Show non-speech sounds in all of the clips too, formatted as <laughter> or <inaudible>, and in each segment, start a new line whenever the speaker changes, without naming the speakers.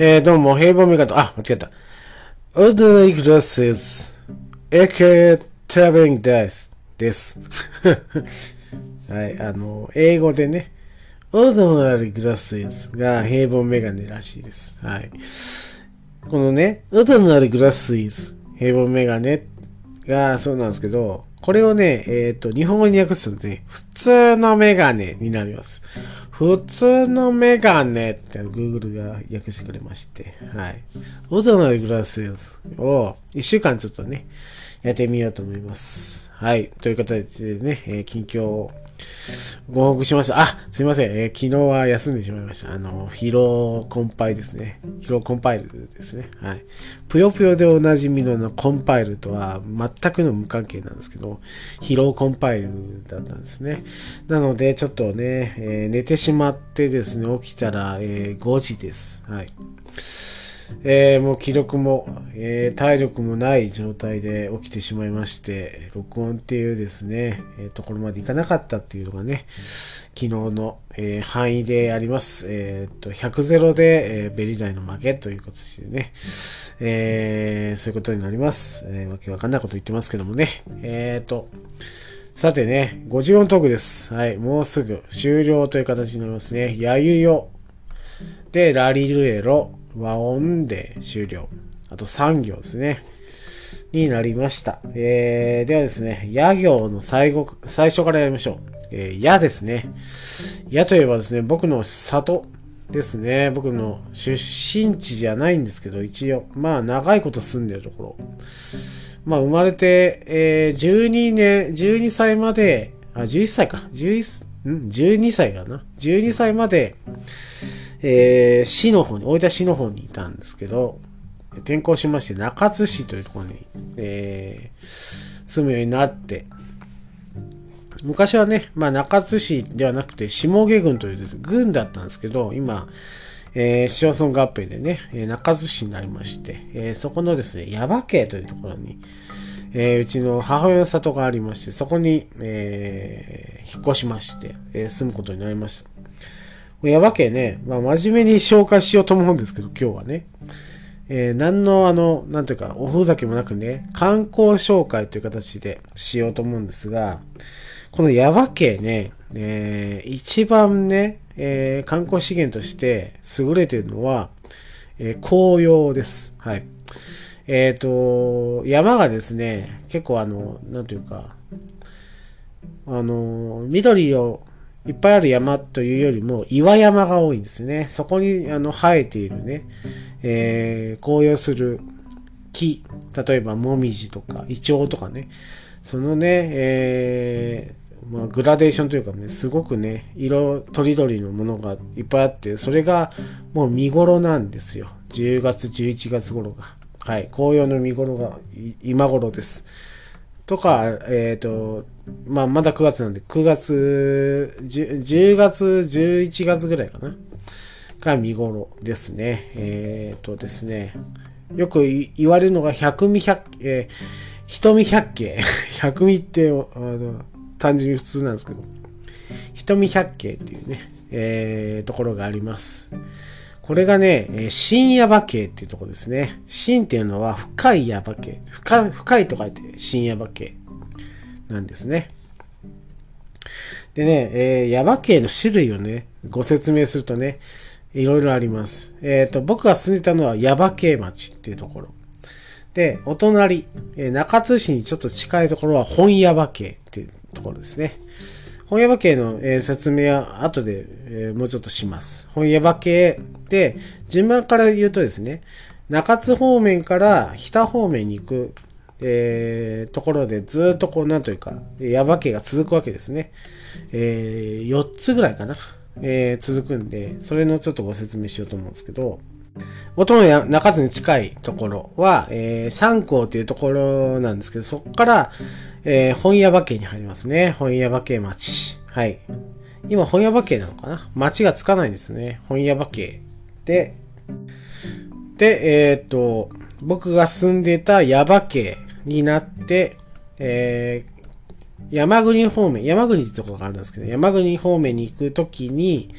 え、どうも、平凡ガ方、あ、間違った。 Ordinary Glasses、a.k.a. タベン・ダイスです。<laughs> はい、あの、英語でね、 Ordinary Glasses が平凡メガネらしいです。はい。このね、 Ordinary Glasses、平凡メガネがそうなんですけど、これをね、えっ、ー、と、日本語に訳すとね、普通のメガネになります。普通のメガネって Google が訳してくれまして、はい。オゾのグラスを一週間ちょっとね、やってみようと思います。はい。という形でね、えー、近況をご報告しました。あ、すいません。えー、昨日は休んでしまいました。あの、疲労コンパイですね。疲労コンパイルですね。はい。ぷよぷよでおなじみのコンパイルとは全くの無関係なんですけど、疲労コンパイルだったんですね。なので、ちょっとね、えー、寝てしまってですね、起きたら、えー、5時です。はい。えー、もう気力も、えー、体力もない状態で起きてしまいまして、録音っていうですね、えー、ところまでいかなかったっていうのがね、昨日の、えー、範囲であります。えー、っと、100ゼロで、えー、ベリダイの負けという形でね、えー、そういうことになります。えー、わけわかんないこと言ってますけどもね、えー、っと、さてね、54トークです。はい、もうすぐ終了という形になりますね。やゆよ。で、ラリルエロ。和音で終了。あと3行ですね。になりました。えー、ではですね、や行の最後、最初からやりましょう。えー、やですね。やといえばですね、僕の里ですね。僕の出身地じゃないんですけど、一応、まあ長いこと住んでるところ。まあ生まれて、えー、12年、12歳まで、あ、11歳か。11、ん ?12 歳かな。12歳まで、えー、市の方に、大分市の方にいたんですけど、転校しまして、中津市というところに、えー、住むようになって、昔はね、まあ中津市ではなくて、下毛郡というです、郡だったんですけど、今、えー、市町村合併でね、え中津市になりまして、えー、そこのですね、耶馬渓というところに、えー、うちの母親の里がありまして、そこに、えー、引っ越しまして、えー、住むことになりました。やばけね、まあ、真面目に紹介しようと思うんですけど、今日はね。えー、何のあの、なんていうか、おふざけもなくね、観光紹介という形でしようと思うんですが、このヤバ系ね、えー、一番ね、えー、観光資源として優れてるのは、えー、紅葉です。はい。えっ、ー、と、山がですね、結構あの、なんていうか、あの、緑をいっぱいある山というよりも岩山が多いんですね。そこにあの生えているね、えー、紅葉する木、例えばモミジとかイチョウとかね、そのね、えー、まあ、グラデーションというかね、すごくね、色とりどりのものがいっぱいあって、それがもう見頃なんですよ。10月、11月頃が。はい。紅葉の見頃が今頃です。とか、えっ、ー、と、まあ、まだ9月なんで、9月、10, 10月、11月ぐらいかな。が見頃ですね。えっ、ー、とですね。よく言われるのが、百味百、えー、瞳百景。<laughs> 百味ってあの、単純に普通なんですけど、瞳百景っていうね、えー、ところがあります。これがね、深夜馬系っていうところですね。深っていうのは深いヤバ系。深いと書いて深夜馬系なんですね。でね、えー、ヤバ系の種類をね、ご説明するとね、いろいろあります。えっ、ー、と、僕が住んでたのはヤバ系町っていうところ。で、お隣、えー、中津市にちょっと近いところは本屋馬系っていうところですね。本屋馬系の、えー、説明は後で、えー、もうちょっとします。本屋馬系で、順番から言うとですね、中津方面から日田方面に行く、えー、ところでずっとこう、なんというか、矢場家が続くわけですね。えー、4つぐらいかな。えー、続くんで、それのちょっとご説明しようと思うんですけど、元の中津に近いところは、えー、三港というところなんですけど、そこから、えー、本屋馬家に入りますね。本屋馬家町。はい。今、本屋馬家なのかな？町がつかないんですね。本屋馬家。で、で、えー、っと、僕が住んでた矢場家になって、えー、山国方面、山国ってところがあるんですけど、山国方面に行くときに、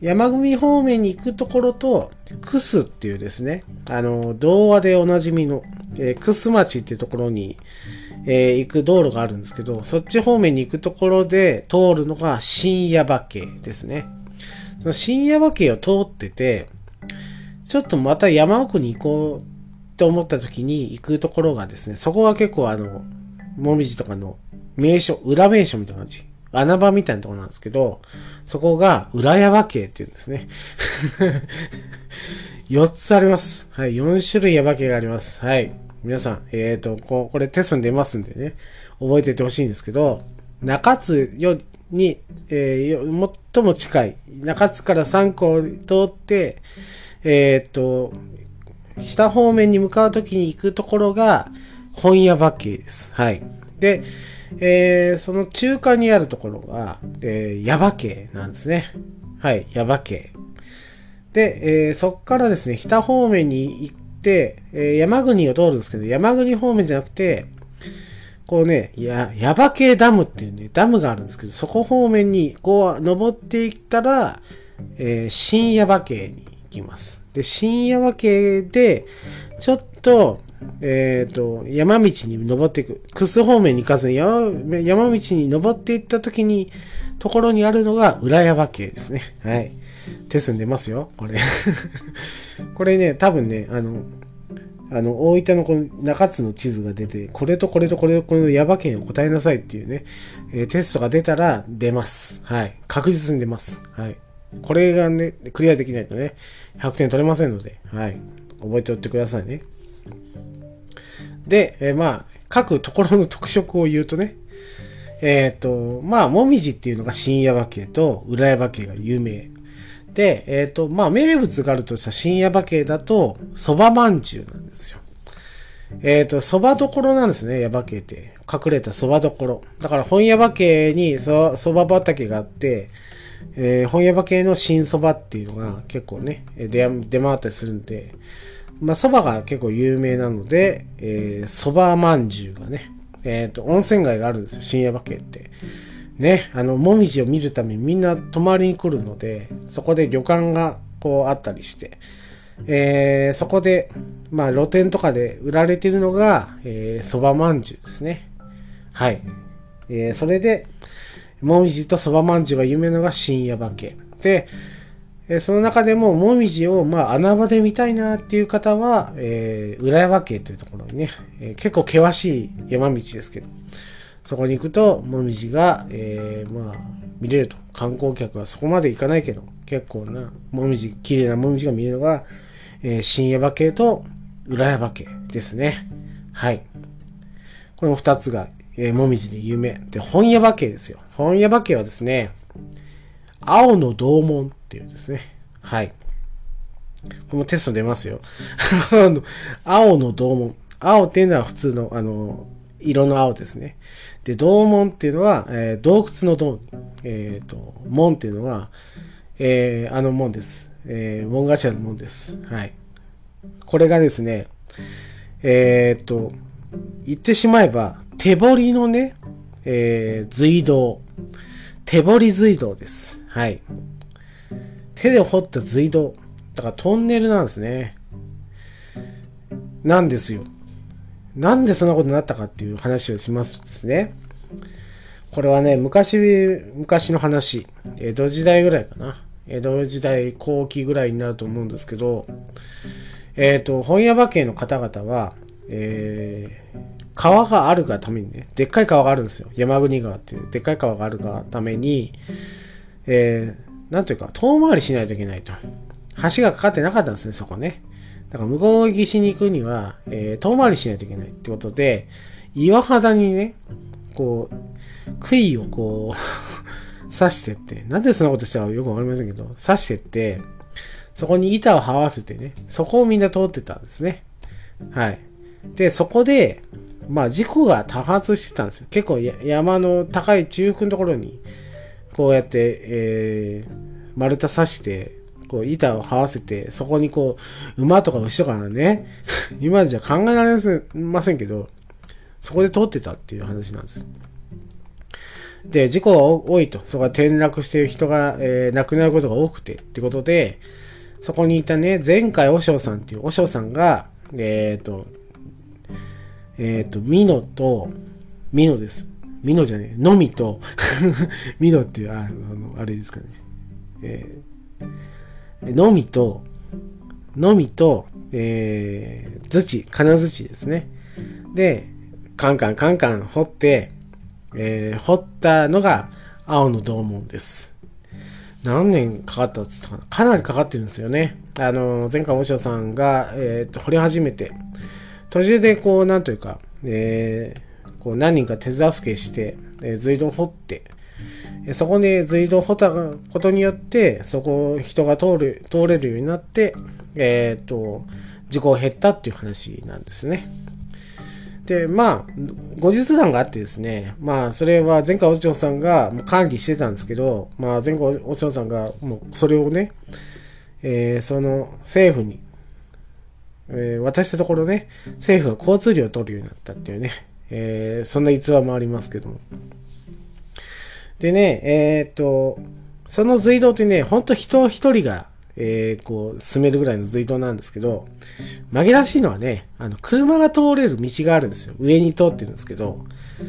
山組方面に行くところと、クスっていうですね、あの、童話でおなじみの、えー、クス町っていうところに、えー、行く道路があるんですけど、そっち方面に行くところで通るのが深夜馬渓ですね。その深夜馬渓を通ってて、ちょっとまた山奥に行こうと思った時に行くところがですね、そこは結構あの、もみじとかの名所、裏名所みたいな感じ。穴場みたいなとこなんですけど、そこが裏山系っていうんですね。<laughs> 4つあります。はい、4種類山系があります。はい。皆さん、えっ、ー、とこ、これテストに出ますんでね、覚えててほしいんですけど、中津よに、えー、最も近い、中津から3個通って、えっ、ー、と、下方面に向かうときに行くところが、本屋バッケーです。はい。で、えー、その中間にあるところが、えー、ヤバ系なんですね。はい、ヤバ系。で、えー、そこからですね、北方面に行って、え、山国を通るんですけど、山国方面じゃなくて、こうね、や、ヤバ系ダムっていうね、ダムがあるんですけど、そこ方面にこう登っていったら、えー、新ヤバ系に行きます。で、新ヤバ系で、ちょっと、えっ、ー、と、山道に登っていく。クス方面に行かずに山山道に登っていった時に、ところにあるのが裏山系ですね。はい。手数んでますよ、これ。<laughs> これね、多分ね、あの、あの、大分のこの中津の地図が出て、これとこれとこれとこれのヤバ県を答えなさいっていうね、えー、テストが出たら出ます。はい。確実に出ます。はい。これがね、クリアできないとね、100点取れませんので、はい。覚えておいてくださいね。で、えー、まあ、各ところの特色を言うとね、えっ、ー、と、まあ、もみじっていうのが深夜馬系と裏山系が有名。で、えっ、ー、と、まあ、名物があるとした深夜馬系だと、蕎麦まんじゅうなんですよ。えっ、ー、と、蕎麦どころなんですね、ヤバ系って。隠れた蕎麦どころ。だから、本屋馬系に蕎麦畑があって、えー、本屋馬系の新蕎麦っていうのが結構ね、出出回ったりするんで、まあ、蕎麦が結構有名なので、えー、蕎麦まんじゅうがね、えっ、ー、と、温泉街があるんですよ、深夜馬家って。ね、あの、もみじを見るためにみんな泊まりに来るので、そこで旅館がこうあったりして、えー、そこで、まあ、露店とかで売られてるのが、えー、蕎麦まんじゅうですね。はい。えー、それで、もみじと蕎麦まんじゅうが有名なのが深夜馬家。で、えその中でも、もみじを、まあ、穴場で見たいなっていう方は、えー、浦山家というところにね、えー、結構険しい山道ですけど、そこに行くと、もみじが、えー、まあ、見れると。観光客はそこまで行かないけど、結構な、もみじ、綺麗なもみじが見れるのが、えー、新山家と浦山家ですね。はい。この二つが、えー、もみじで有名。で、本屋馬家ですよ。本屋馬家はですね、青の銅門っていうですね。はい。このテスト出ますよ。<laughs> 青の銅門。青っていうのは普通の、あの、色の青ですね。で、銅門っていうのは、えー、洞窟の銅。えっ、ー、と、門っていうのは、えー、あの門です。えー、門頭の門です。はい。これがですね、えっ、と、言ってしまえば、手彫りのね、えー、隧道。手彫り隧道です。はい。手で掘った隧道。だからトンネルなんですね。なんですよ。なんでそんなことになったかっていう話をしますですね。これはね、昔、昔の話。江戸時代ぐらいかな。江戸時代後期ぐらいになると思うんですけど、えっ、ー、と、本屋馬家の方々は、えー、川があるがためにね、でっかい川があるんですよ。山国川っていうでっかい川があるがために、えー、なんというか、遠回りしないといけないと。橋がかかってなかったんですね、そこね。だから向こう岸に行くには、えー、遠回りしないといけないってことで、岩肌にね、こう、杭をこう刺してって、なんでそんなことしたかよくわかりませんけど、刺してって、そこに板を這わせてね、そこをみんな通ってたんですね。はい。で、そこで、まあ事故が多発してたんですよ。結構山の高い中腹のところに、こうやって、えー、丸太刺して、こう板を這わせて、そこにこう、馬とか牛とかね、<laughs> 今じゃ考えられませんけど、そこで通ってたっていう話なんです。で、事故が多いと。そこが転落している人が、えー、亡くなることが多くて、ってことで、そこにいたね、前回おしょうさんっていうおしょうさんが、えっ、ー、と、えっ、ー、と、ミノと、ミノです。ミノじゃねえ、のみと <laughs> ミノっていう、あの、あれですかね。えー、のみと、のみと、えー、土、金槌ですね。で、カンカンカンカン掘って、えー、掘ったのが青の銅門です。何年かかったっつったかなかなりかかってるんですよね。あの、前回大塩さんが、えっ、と、掘り始めて、途中でこう、なんというか、えー、こう何人か手助けして、えー、隧道掘って、そこで隧道を掘ったことによって、そこを人が通る、通れるようになって、えっ、ー、と、事故が減ったっていう話なんですね。で、まあ、後日談があってですね、まあ、それは前回お嬢さんが管理してたんですけど、まあ、前回お嬢さんがもうそれをね、えー、その政府に、えー、渡したところね、政府が交通量を取るようになったっていうね、えー、そんな逸話もありますけども。でね、えっ、と、その隧道ってね、ほんと人一人がえー、こう、進めるぐらいの隧道なんですけど、紛らわしいのはね、あの、車が通れる道があるんですよ。上に通ってるんですけど、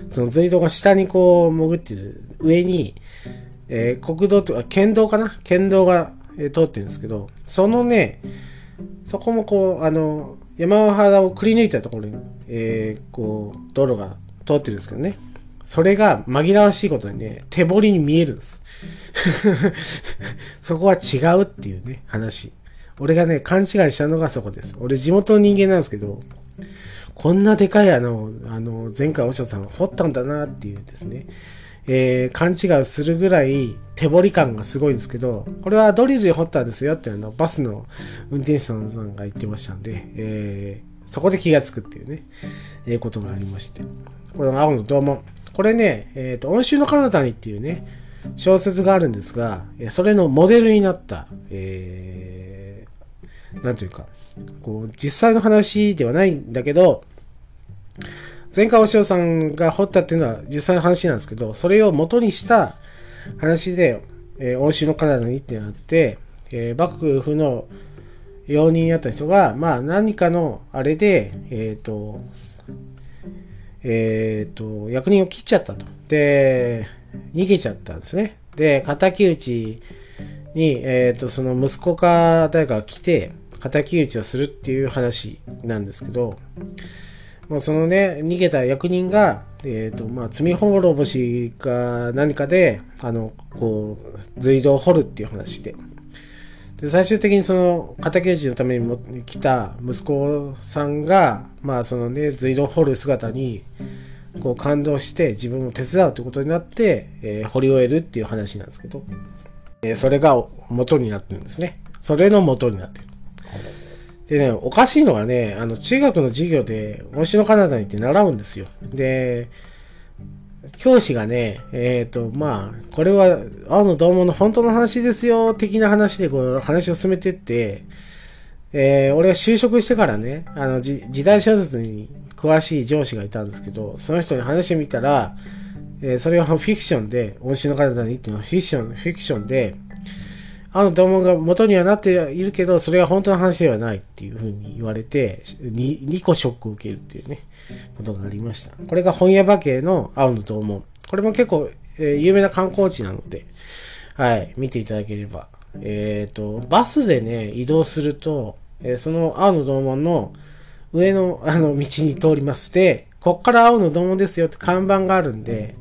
その隧道が下にこう、潜ってる上に、えー、国道とか、県道かな？県道が、えー、通ってるんですけど、そのね、そこもこう、あの、山肌をくり抜いたところに、えー、こう、道路が通ってるんですけどね。それが紛らわしいことにね、手彫りに見えるんです。<laughs> そこは違うっていうね、話。俺がね、勘違いしたのがそこです。俺地元の人間なんですけど、こんなでかい穴を、あの、前回おしょさんが掘ったんだなっていうですね、えー、勘違いするぐらい手彫り感がすごいんですけど、これはドリルで掘ったんですよってあの、バスの運転手さんが言ってましたんで、えー、そこで気がつくっていうね、えー、ことがありまして。これ青の銅門。これね、えっ、ー、と、温州の彼方にっていうね、小説があるんですが、それのモデルになった、えー、なんというか、こう、実際の話ではないんだけど、前回お塩さんが掘ったっていうのは実際の話なんですけど、それを元にした話で、えー、欧州のカナダにってなって、えー、幕府の容認やった人が、まあ何かのあれで、えっ、ー、と、え、ー、と、役人を切っちゃったと。で、逃げちゃったんですね。で、敵討ちに、え、ー、と、その息子か誰かが来て、敵討ちをするっていう話なんですけど、まあ、そのね、逃げた役人が、え、ー、と、まあ、罪滅ぼしか何かで、あの、こう、隧道を掘るっていう話で。で、最終的にその、敵討ちのためにも来た息子さんが、まあ、そのね、隧道掘る姿に、こう感動して自分も手伝うということになって、えー、掘り終えるっていう話なんですけど、えー、それが元になってるんですね。それの元になってる。でね、おかしいのがね、あの、中学の授業で、推しのカナダに行って習うんですよ。で、教師がね、えっ、ー、と、まあ、これは、青の同門の本当の話ですよ、的な話でこう、話を進めてって、えー、俺は就職してからね、あの、時代小説に詳しい上司がいたんですけど、その人に話してみたら、えー、それはフィクションで、恩師の方にっていうのはフィクション、フィクションで、あの同門が元にはなっているけど、それは本当の話ではないっていうふうに言われて、2, 2個ショックを受けるっていうね、ことがありました。これが本屋馬系の青の同門。これも結構、えー、有名な観光地なので、はい、見ていただければ。えっ、ー、と、バスでね、移動すると、えー、その青の同門の上のあの道に通りまして、こっから青の道門ですよって看板があるんで、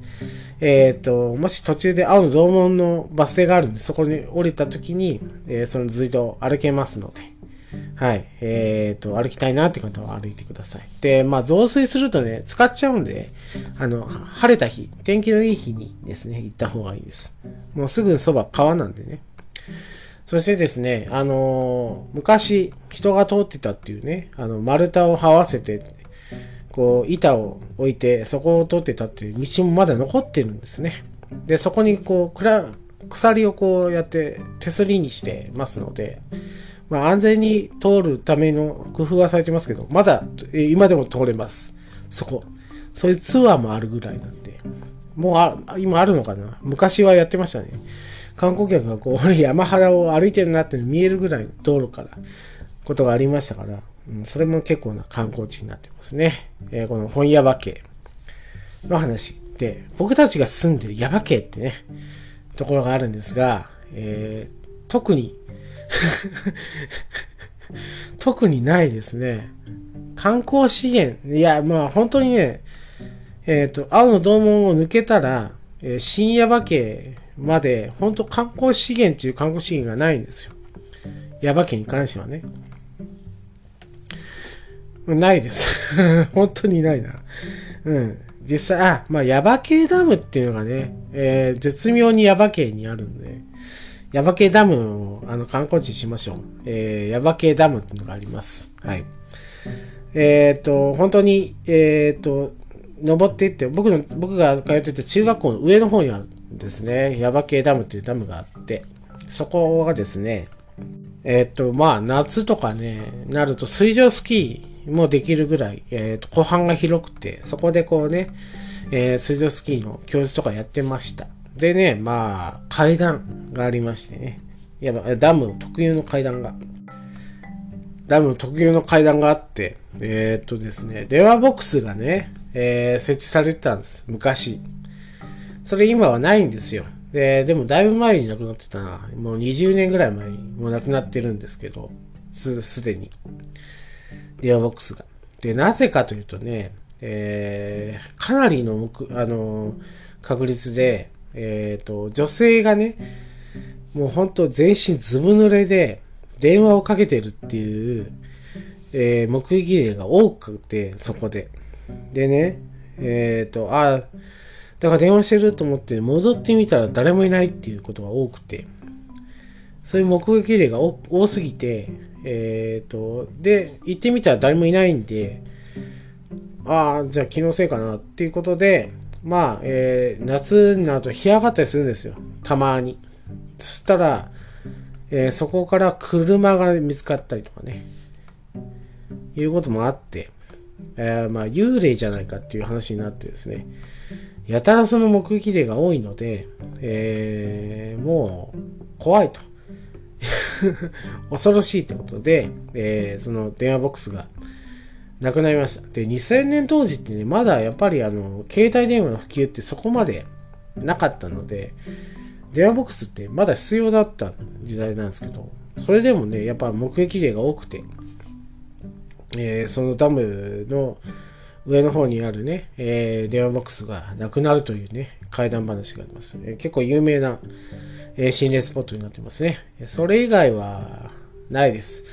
えっ、ー、と、もし途中で青の道門のバス停があるんで、そこに降りた時に、えー、そのずっと歩けますので、はい。えっ、ー、と、歩きたいなって方は歩いてください。で、まあ、増水するとね、使っちゃうんで、あの、晴れた日、天気のいい日にですね、行った方がいいです。もうすぐそば川なんでね。そしてですね、あの、昔人が通ってたっていうね、あの、丸太を這わせて、こう、板を置いて、そこを通ってたっていう道もまだ残ってるんですね。で、そこにこう、鎖をこうやって手すりにしてますので、まあ、安全に通るための工夫はされてますけど、まだ今でも通れます。そこ。そういうツアーもあるぐらいなんで、もうあ今あるのかな昔はやってましたね。観光客がこう山肌を歩いてるなって見えるぐらいの道路からことがありましたから、それも結構な観光地になってますね。えー、この本屋場家の話で、僕たちが住んでる耶馬渓ってね、ところがあるんですが、えー、特に <laughs> 特にないですね。観光資源、いや、まあ本当にね、えっ、ー、と、青の洞門を抜けたら、えー、新耶馬渓まで、本当観光資源っていう観光資源がないんですよ。耶馬渓に関してはね。ないです。<laughs> 本当にないな。うん。実際、あ、まあ、耶馬渓ダムっていうのがね、えー、絶妙に耶馬渓にあるんで、耶馬渓ダムをあの観光地にしましょう。えー、耶馬渓ダムっていうのがあります。はい。えっ、ー、と、本当に、えっ、ー、と、登っていって、僕の、僕が通ってた中学校の上の方にあるんですね。耶馬渓ダムっていうダムがあって、そこがですね、えっ、ー、と、まあ、夏とかね、なると水上スキーもできるぐらい、えっ、と、湖畔が広くて、そこでこうね、えー、水上スキーの教室とかやってました。でね、まあ、階段がありましてね。やば、ダム特有の階段が。ダム特有の階段があって、えー、っとですね、電話ボックスがね、えー、設置されてたんです。昔。それ今はないんですよ。で、でもだいぶ前に亡くなってたな。もう20年ぐらい前にもう亡くなってるんですけど、す、すでに。電話ボックスが。で、なぜかというとね、えー、かなりの、あの、確率で、えっ、ー、と、女性がね、もう本当全身ずぶ濡れで電話をかけてるっていう、えー、目撃例が多くて、そこで。でね、えっ、ー、と、あ、だから電話してると思って戻ってみたら誰もいないっていうことが多くて、そういう目撃例が多すぎて、えっ、ー、と、で、行ってみたら誰もいないんで、ああ、じゃあ気のせいかなっていうことで、まあ、えー、夏になると干上がったりするんですよ。たまに。そしたら、えー、そこから車が見つかったりとかね。いうこともあって、えー、まあ、幽霊じゃないかっていう話になってですね。やたらその目撃例が多いので、えー、もう怖いと。<laughs> 恐ろしいってことで、えー、その電話ボックスがなくなりました。で、2000年当時ってね、まだやっぱりあの、携帯電話の普及ってそこまでなかったので、電話ボックスってまだ必要だった時代なんですけど、それでもね、やっぱ目撃例が多くて、えー、そのダムの上の方にあるね、えー、電話ボックスがなくなるというね、怪談話があります。えー、結構有名な、え心霊スポットになってますね。それ以外はないです。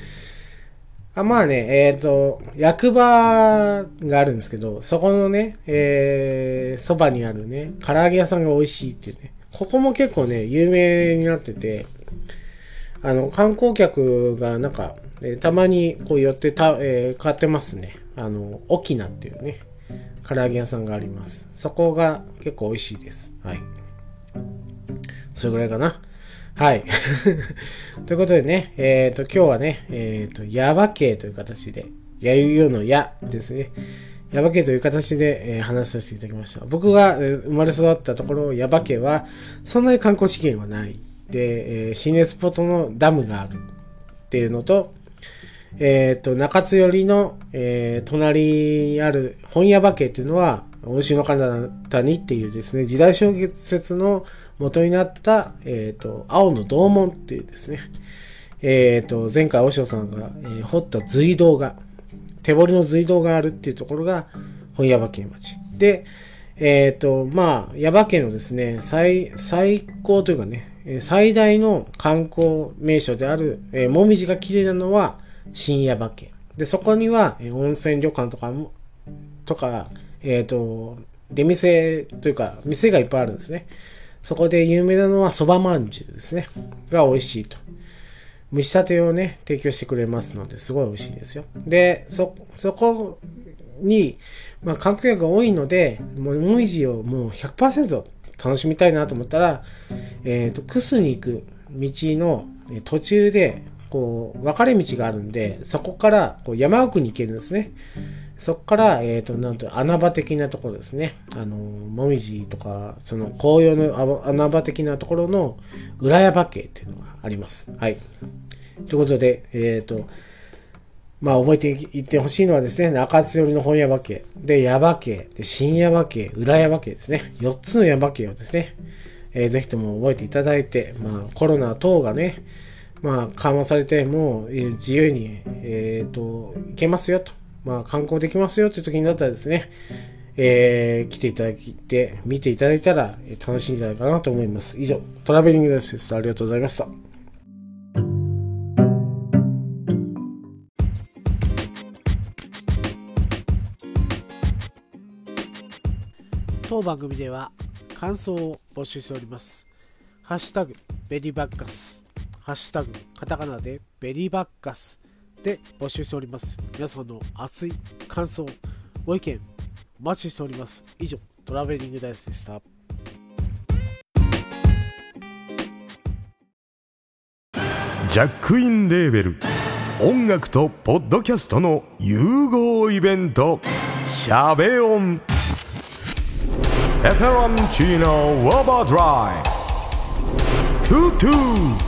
<laughs> あまあね、えっ、ー、と、役場があるんですけど、そこのね、えー、そばにあるね、唐揚げ屋さんが美味しいっていうね、ここも結構ね、有名になってて、あの、観光客がなんか、えー、たまにこう寄ってた、えー、買ってますね。あの、沖縄っていうね、唐揚げ屋さんがあります。そこが結構美味しいです。はい。それぐらいかな。はい。<laughs> ということでね、えっ、ー、と、今日はね、えっ、ー、と、ヤバ系という形で、やゆよのやですね。ヤバ系という形で、えー、話させていただきました。僕が、えー、生まれ育ったところ、ヤバ系は、そんなに観光資源はない。で、えー、心霊スポットのダムがあるっていうのと、えっ、ー、と、中津寄りの、えー、隣にある本屋場家っていうのは、大城の彼方にっていうですね、時代小説の元になった、えっ、ー、と、青の洞門っていうですね、えっ、ー、と、前回、和尚さんが、えー、掘った隧道が、手掘りの隧道があるっていうところが、本耶馬渓町。で、えっ、ー、と、まあ、耶馬渓のですね、最、最高というかね、最大の観光名所である、えー、もみじが綺麗なのは、新耶馬渓。で、そこには、えー、温泉旅館とかも、とか、えっ、ー、と、出店というか、店がいっぱいあるんですね。そこで有名なのはそばまんじゅうですね。が美味しいと。蒸し立てをね、提供してくれますので、すごい美味しいですよ。で、そ、そこに、まあ、観光客が多いので、もう、もみじをもう100%楽しみたいなと思ったら、えっ、ー、と、クスに行く道の途中で、こう、分かれ道があるんで、そこからこう山奥に行けるんですね。そこから、えっ、と、なんと、穴場的なところですね。あの、もみじとか、その紅葉の穴場的なところの裏山系っていうのがあります。はい。ということで、えっ、と、まあ、覚えていってほしいのはですね、中津寄りの本山家、で、山家、で、新山家、裏山家ですね。4つの山家をですね、えーぜひとも覚えていただいて、まあ、コロナ等がね、まあ、緩和されて、もう、え自由に、えっ、と、行けますよと。まあ、観光できますよという時になったらですね、えー来ていただいて、見ていただいたら、楽しいんじゃないかなと思います。以上、トラベリングです。ありがとうございました。当番組では感想を募集しております。ハッシュタグベリーバッカス、ハッシュタグカタカナでベリーバッカスで募集しております。皆さんの熱い感想、ご意見お待ちしております。以上、トラベリングダイスでした。
ジャックインレーベル音楽とポッドキャストの融合イベント「シャベオン」「エフェロンチーノウォーバードライ」「トゥトゥ」「